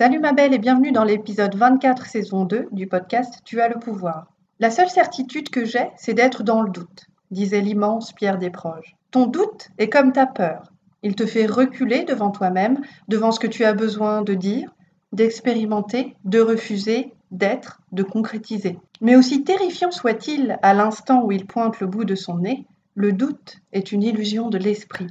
Salut ma belle et bienvenue dans l'épisode 24 saison 2 du podcast Tu as le pouvoir. La seule certitude que j'ai, c'est d'être dans le doute, disait l'immense Pierre Desproges. Ton doute est comme ta peur. Il te fait reculer devant toi-même, devant ce que tu as besoin de dire, d'expérimenter, de refuser, d'être, de concrétiser. Mais aussi terrifiant soit-il à l'instant où il pointe le bout de son nez, le doute est une illusion de l'esprit.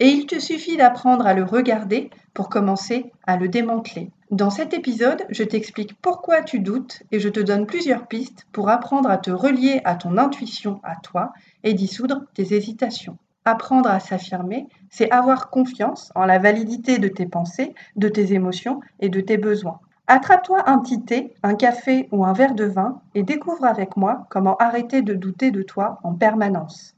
Et il te suffit d'apprendre à le regarder pour commencer à le démanteler. Dans cet épisode, je t'explique pourquoi tu doutes et je te donne plusieurs pistes pour apprendre à te relier à ton intuition, à toi, et dissoudre tes hésitations. Apprendre à s'affirmer, c'est avoir confiance en la validité de tes pensées, de tes émotions et de tes besoins. Attrape-toi un petit thé, un café ou un verre de vin et découvre avec moi comment arrêter de douter de toi en permanence.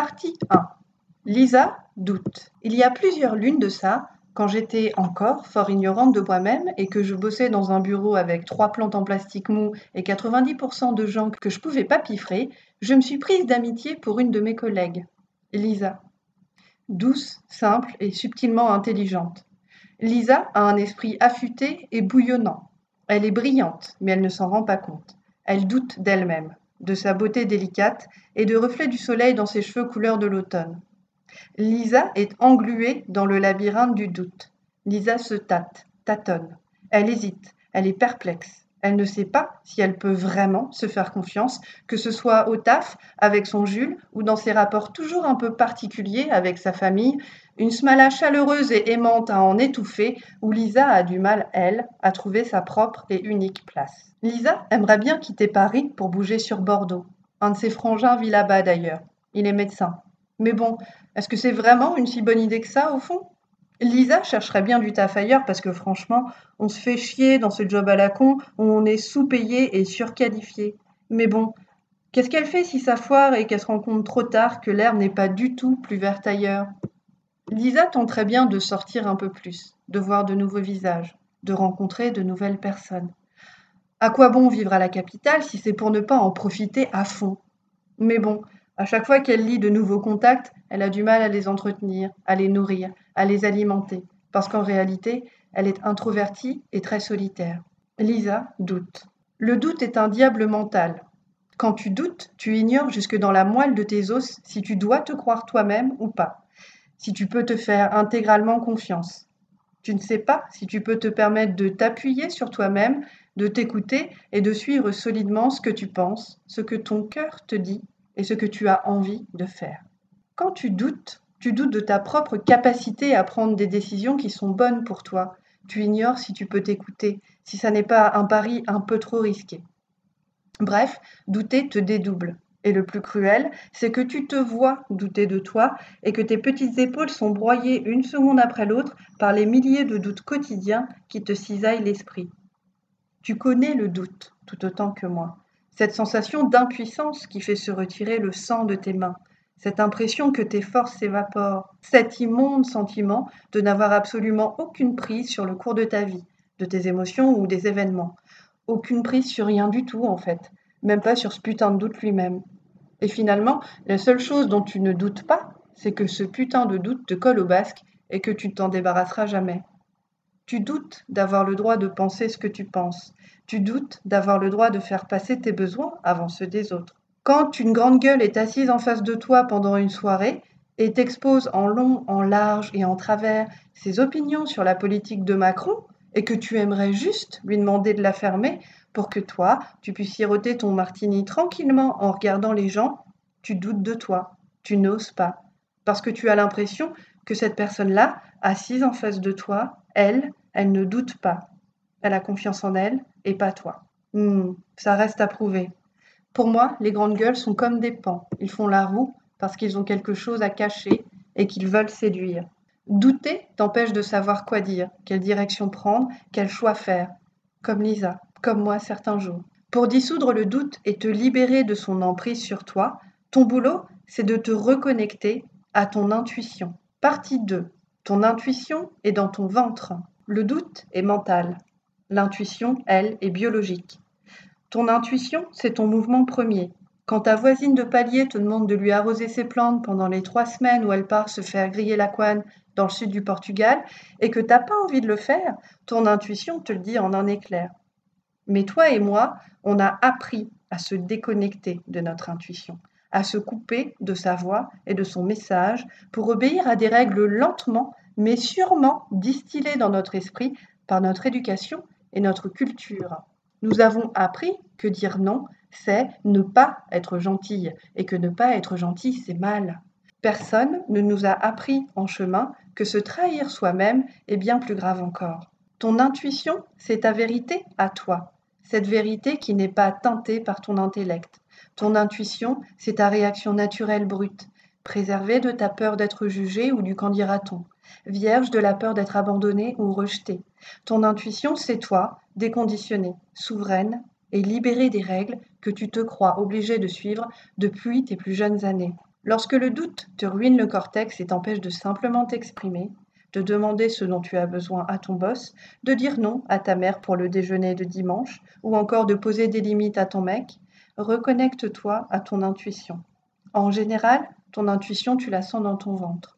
Partie 1. Lisa doute. Il y a plusieurs lunes de ça, quand j'étais encore fort ignorante de moi-même et que je bossais dans un bureau avec trois plantes en plastique mou et 90% de gens que je pouvais pas piffrer, je me suis prise d'amitié pour une de mes collègues, Lisa. Douce, simple et subtilement intelligente. Lisa a un esprit affûté et bouillonnant. Elle est brillante, mais elle ne s'en rend pas compte. Elle doute d'elle-même de sa beauté délicate et de reflets du soleil dans ses cheveux couleur de l'automne. Lisa est engluée dans le labyrinthe du doute. Lisa se tâte, tâtonne. Elle hésite, elle est perplexe. Elle ne sait pas si elle peut vraiment se faire confiance, que ce soit au taf, avec son Jules, ou dans ses rapports toujours un peu particuliers avec sa famille, une smala chaleureuse et aimante à en étouffer, où Lisa a du mal, elle, à trouver sa propre et unique place. Lisa aimerait bien quitter Paris pour bouger sur Bordeaux. Un de ses frangins vit là-bas d'ailleurs. Il est médecin. Mais bon, est-ce que c'est vraiment une si bonne idée que ça, au fond? Lisa chercherait bien du taf ailleurs parce que franchement, on se fait chier dans ce job à la con où on est sous-payé et surqualifié. Mais bon, qu'est-ce qu'elle fait si ça foire et qu'elle se rend compte trop tard que l'herbe n'est pas du tout plus verte ailleurs? Lisa tenterait bien de sortir un peu plus, de voir de nouveaux visages, de rencontrer de nouvelles personnes. À quoi bon vivre à la capitale si c'est pour ne pas en profiter à fond? Mais bon, à chaque fois qu'elle lit de nouveaux contacts, elle a du mal à les entretenir, à les nourrir, à les alimenter, parce qu'en réalité, elle est introvertie et très solitaire. Lisa doute. Le doute est un diable mental. Quand tu doutes, tu ignores jusque dans la moelle de tes os si tu dois te croire toi-même ou pas, si tu peux te faire intégralement confiance. Tu ne sais pas si tu peux te permettre de t'appuyer sur toi-même, de t'écouter et de suivre solidement ce que tu penses, ce que ton cœur te dit et ce que tu as envie de faire. Quand tu doutes, tu doutes de ta propre capacité à prendre des décisions qui sont bonnes pour toi. Tu ignores si tu peux t'écouter, si ça n'est pas un pari un peu trop risqué. Bref, douter te dédouble. Et le plus cruel, c'est que tu te vois douter de toi et que tes petites épaules sont broyées une seconde après l'autre par les milliers de doutes quotidiens qui te cisaillent l'esprit. Tu connais le doute tout autant que moi cette sensation d'impuissance qui fait se retirer le sang de tes mains, cette impression que tes forces s'évaporent, cet immonde sentiment de n'avoir absolument aucune prise sur le cours de ta vie, de tes émotions ou des événements. Aucune prise sur rien du tout, en fait, même pas sur ce putain de doute lui-même. Et finalement, la seule chose dont tu ne doutes pas, c'est que ce putain de doute te colle au basque et que tu ne t'en débarrasseras jamais. Tu doutes d'avoir le droit de penser ce que tu penses, tu doutes d'avoir le droit de faire passer tes besoins avant ceux des autres. Quand une grande gueule est assise en face de toi pendant une soirée et t'expose en long, en large et en travers ses opinions sur la politique de Macron, et que tu aimerais juste lui demander de la fermer pour que toi, tu puisses siroter ton martini tranquillement en regardant les gens, tu doutes de toi, tu n'oses pas, parce que tu as l'impression que cette personne-là, assise en face de toi, elle, elle ne doute pas. Elle a confiance en elle, et pas toi. Hmm, ça reste à prouver. Pour moi, les grandes gueules sont comme des pans. Ils font la roue parce qu'ils ont quelque chose à cacher et qu'ils veulent séduire. Douter t'empêche de savoir quoi dire, quelle direction prendre, quel choix faire, comme Lisa, comme moi certains jours. Pour dissoudre le doute et te libérer de son emprise sur toi, ton boulot, c'est de te reconnecter à ton intuition. Partie 2. Ton intuition est dans ton ventre. Le doute est mental. L'intuition, elle, est biologique. Ton intuition, c'est ton mouvement premier. Quand ta voisine de palier te demande de lui arroser ses plantes pendant les trois semaines où elle part se faire griller la couenne dans le sud du Portugal et que tu n'as pas envie de le faire, ton intuition te le dit en un éclair. Mais toi et moi, on a appris à se déconnecter de notre intuition, à se couper de sa voix et de son message pour obéir à des règles lentement, mais sûrement distillées dans notre esprit par notre éducation et notre culture. Nous avons appris que dire non, c'est ne pas être gentille, et que ne pas être gentil, c'est mal. Personne ne nous a appris en chemin que se trahir soi-même est bien plus grave encore. Ton intuition, c'est ta vérité à toi, cette vérité qui n'est pas teintée par ton intellect. Ton intuition, c'est ta réaction naturelle brute, préservée de ta peur d'être jugé ou du qu'en dira-t-on, vierge de la peur d'être abandonné ou rejeté. Ton intuition, c'est toi, déconditionnée, souveraine et libérée des règles que tu te crois obligé de suivre depuis tes plus jeunes années. Lorsque le doute te ruine le cortex et t'empêche de simplement t'exprimer, de demander ce dont tu as besoin à ton boss, de dire non à ta mère pour le déjeuner de dimanche, ou encore de poser des limites à ton mec, reconnecte-toi à ton intuition. En général, ton intuition, tu la sens dans ton ventre.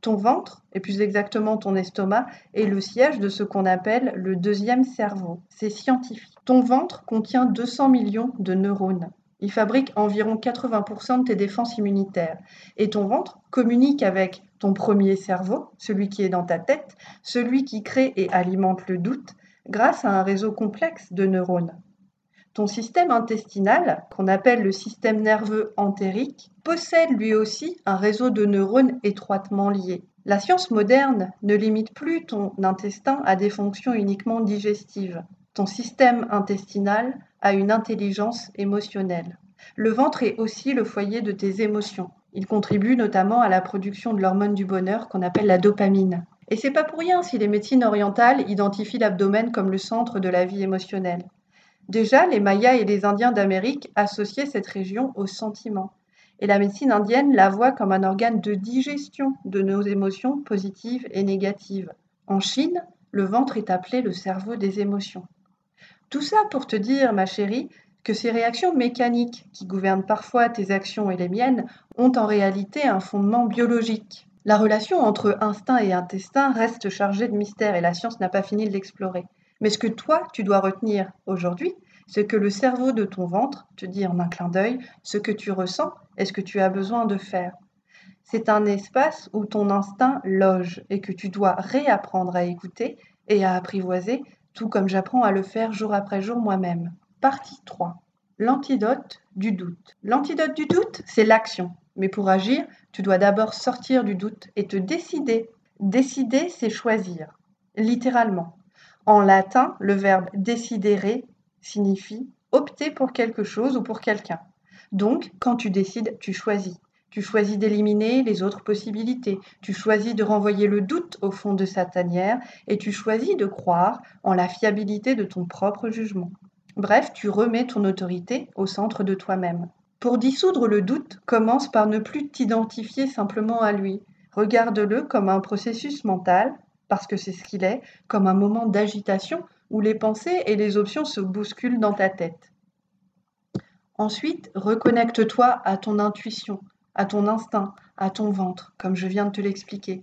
Ton ventre, et plus exactement ton estomac, est le siège de ce qu'on appelle le deuxième cerveau. C'est scientifique. Ton ventre contient 200 millions de neurones. Il fabrique environ 80% de tes défenses immunitaires. Et ton ventre communique avec ton premier cerveau, celui qui est dans ta tête, celui qui crée et alimente le doute, grâce à un réseau complexe de neurones. Système intestinal, qu'on appelle le système nerveux entérique, possède lui aussi un réseau de neurones étroitement liés. La science moderne ne limite plus ton intestin à des fonctions uniquement digestives. Ton système intestinal a une intelligence émotionnelle. Le ventre est aussi le foyer de tes émotions. Il contribue notamment à la production de l'hormone du bonheur qu'on appelle la dopamine. Et c'est pas pour rien si les médecines orientales identifient l'abdomen comme le centre de la vie émotionnelle. Déjà, les Mayas et les Indiens d'Amérique associaient cette région au sentiment. Et la médecine indienne la voit comme un organe de digestion de nos émotions positives et négatives. En Chine, le ventre est appelé le cerveau des émotions. Tout ça pour te dire, ma chérie, que ces réactions mécaniques qui gouvernent parfois tes actions et les miennes ont en réalité un fondement biologique. La relation entre instinct et intestin reste chargée de mystère et la science n'a pas fini de l'explorer. Mais ce que toi, tu dois retenir aujourd'hui, c'est que le cerveau de ton ventre te dit en un clin d'œil ce que tu ressens et ce que tu as besoin de faire. C'est un espace où ton instinct loge et que tu dois réapprendre à écouter et à apprivoiser, tout comme j'apprends à le faire jour après jour moi-même. Partie 3. L'antidote du doute. L'antidote du doute, c'est l'action. Mais pour agir, tu dois d'abord sortir du doute et te décider. Décider, c'est choisir. Littéralement. En latin, le verbe décidere signifie opter pour quelque chose ou pour quelqu'un. Donc, quand tu décides, tu choisis. Tu choisis d'éliminer les autres possibilités. Tu choisis de renvoyer le doute au fond de sa tanière et tu choisis de croire en la fiabilité de ton propre jugement. Bref, tu remets ton autorité au centre de toi-même. Pour dissoudre le doute, commence par ne plus t'identifier simplement à lui. Regarde-le comme un processus mental parce que c'est ce qu'il est, comme un moment d'agitation où les pensées et les options se bousculent dans ta tête. Ensuite, reconnecte-toi à ton intuition, à ton instinct, à ton ventre, comme je viens de te l'expliquer.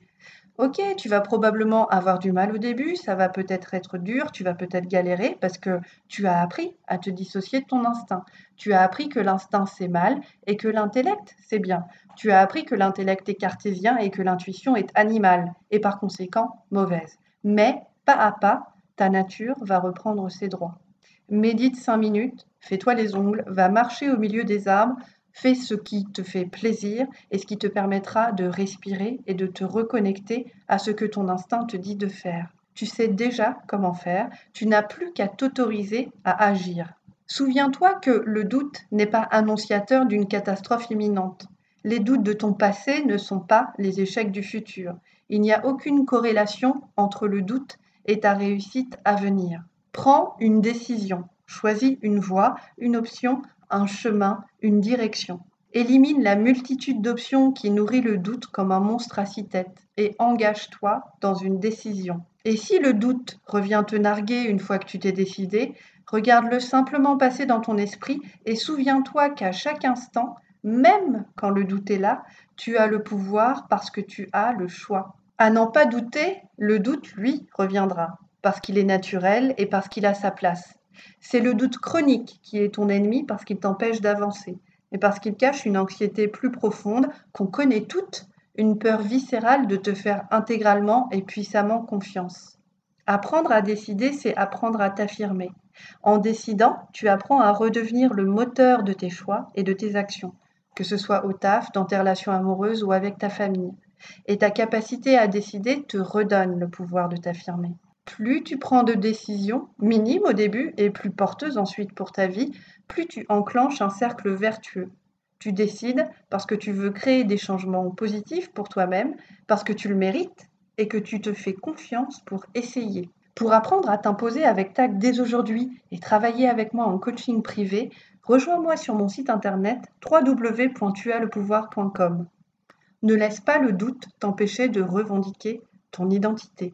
Ok, tu vas probablement avoir du mal au début, ça va peut-être être dur, tu vas peut-être galérer parce que tu as appris à te dissocier de ton instinct. Tu as appris que l'instinct c'est mal et que l'intellect c'est bien. Tu as appris que l'intellect est cartésien et que l'intuition est animale et par conséquent mauvaise. Mais pas à pas, ta nature va reprendre ses droits. Médite cinq minutes, fais-toi les ongles, va marcher au milieu des arbres, Fais ce qui te fait plaisir et ce qui te permettra de respirer et de te reconnecter à ce que ton instinct te dit de faire. Tu sais déjà comment faire, tu n'as plus qu'à t'autoriser à agir. Souviens-toi que le doute n'est pas annonciateur d'une catastrophe imminente. Les doutes de ton passé ne sont pas les échecs du futur. Il n'y a aucune corrélation entre le doute et ta réussite à venir. Prends une décision, choisis une voie, une option, un chemin, une direction. Élimine la multitude d'options qui nourrit le doute comme un monstre à six têtes et engage-toi dans une décision. Et si le doute revient te narguer une fois que tu t'es décidé, regarde-le simplement passer dans ton esprit et souviens-toi qu'à chaque instant, même quand le doute est là, tu as le pouvoir parce que tu as le choix. À n'en pas douter, le doute, lui, reviendra, parce qu'il est naturel et parce qu'il a sa place. C'est le doute chronique qui est ton ennemi parce qu'il t'empêche d'avancer et parce qu'il cache une anxiété plus profonde qu'on connaît toutes, une peur viscérale de te faire intégralement et puissamment confiance. Apprendre à décider, c'est apprendre à t'affirmer. En décidant, tu apprends à redevenir le moteur de tes choix et de tes actions, que ce soit au taf, dans tes relations amoureuses ou avec ta famille. Et ta capacité à décider te redonne le pouvoir de t'affirmer. Plus tu prends de décisions, minimes au début et plus porteuses ensuite pour ta vie, plus tu enclenches un cercle vertueux. Tu décides parce que tu veux créer des changements positifs pour toi-même, parce que tu le mérites et que tu te fais confiance pour essayer. Pour apprendre à t'imposer avec tact dès aujourd'hui et travailler avec moi en coaching privé, rejoins-moi sur mon site internet www.tuaslepouvoir.com. Ne laisse pas le doute t'empêcher de revendiquer ton identité.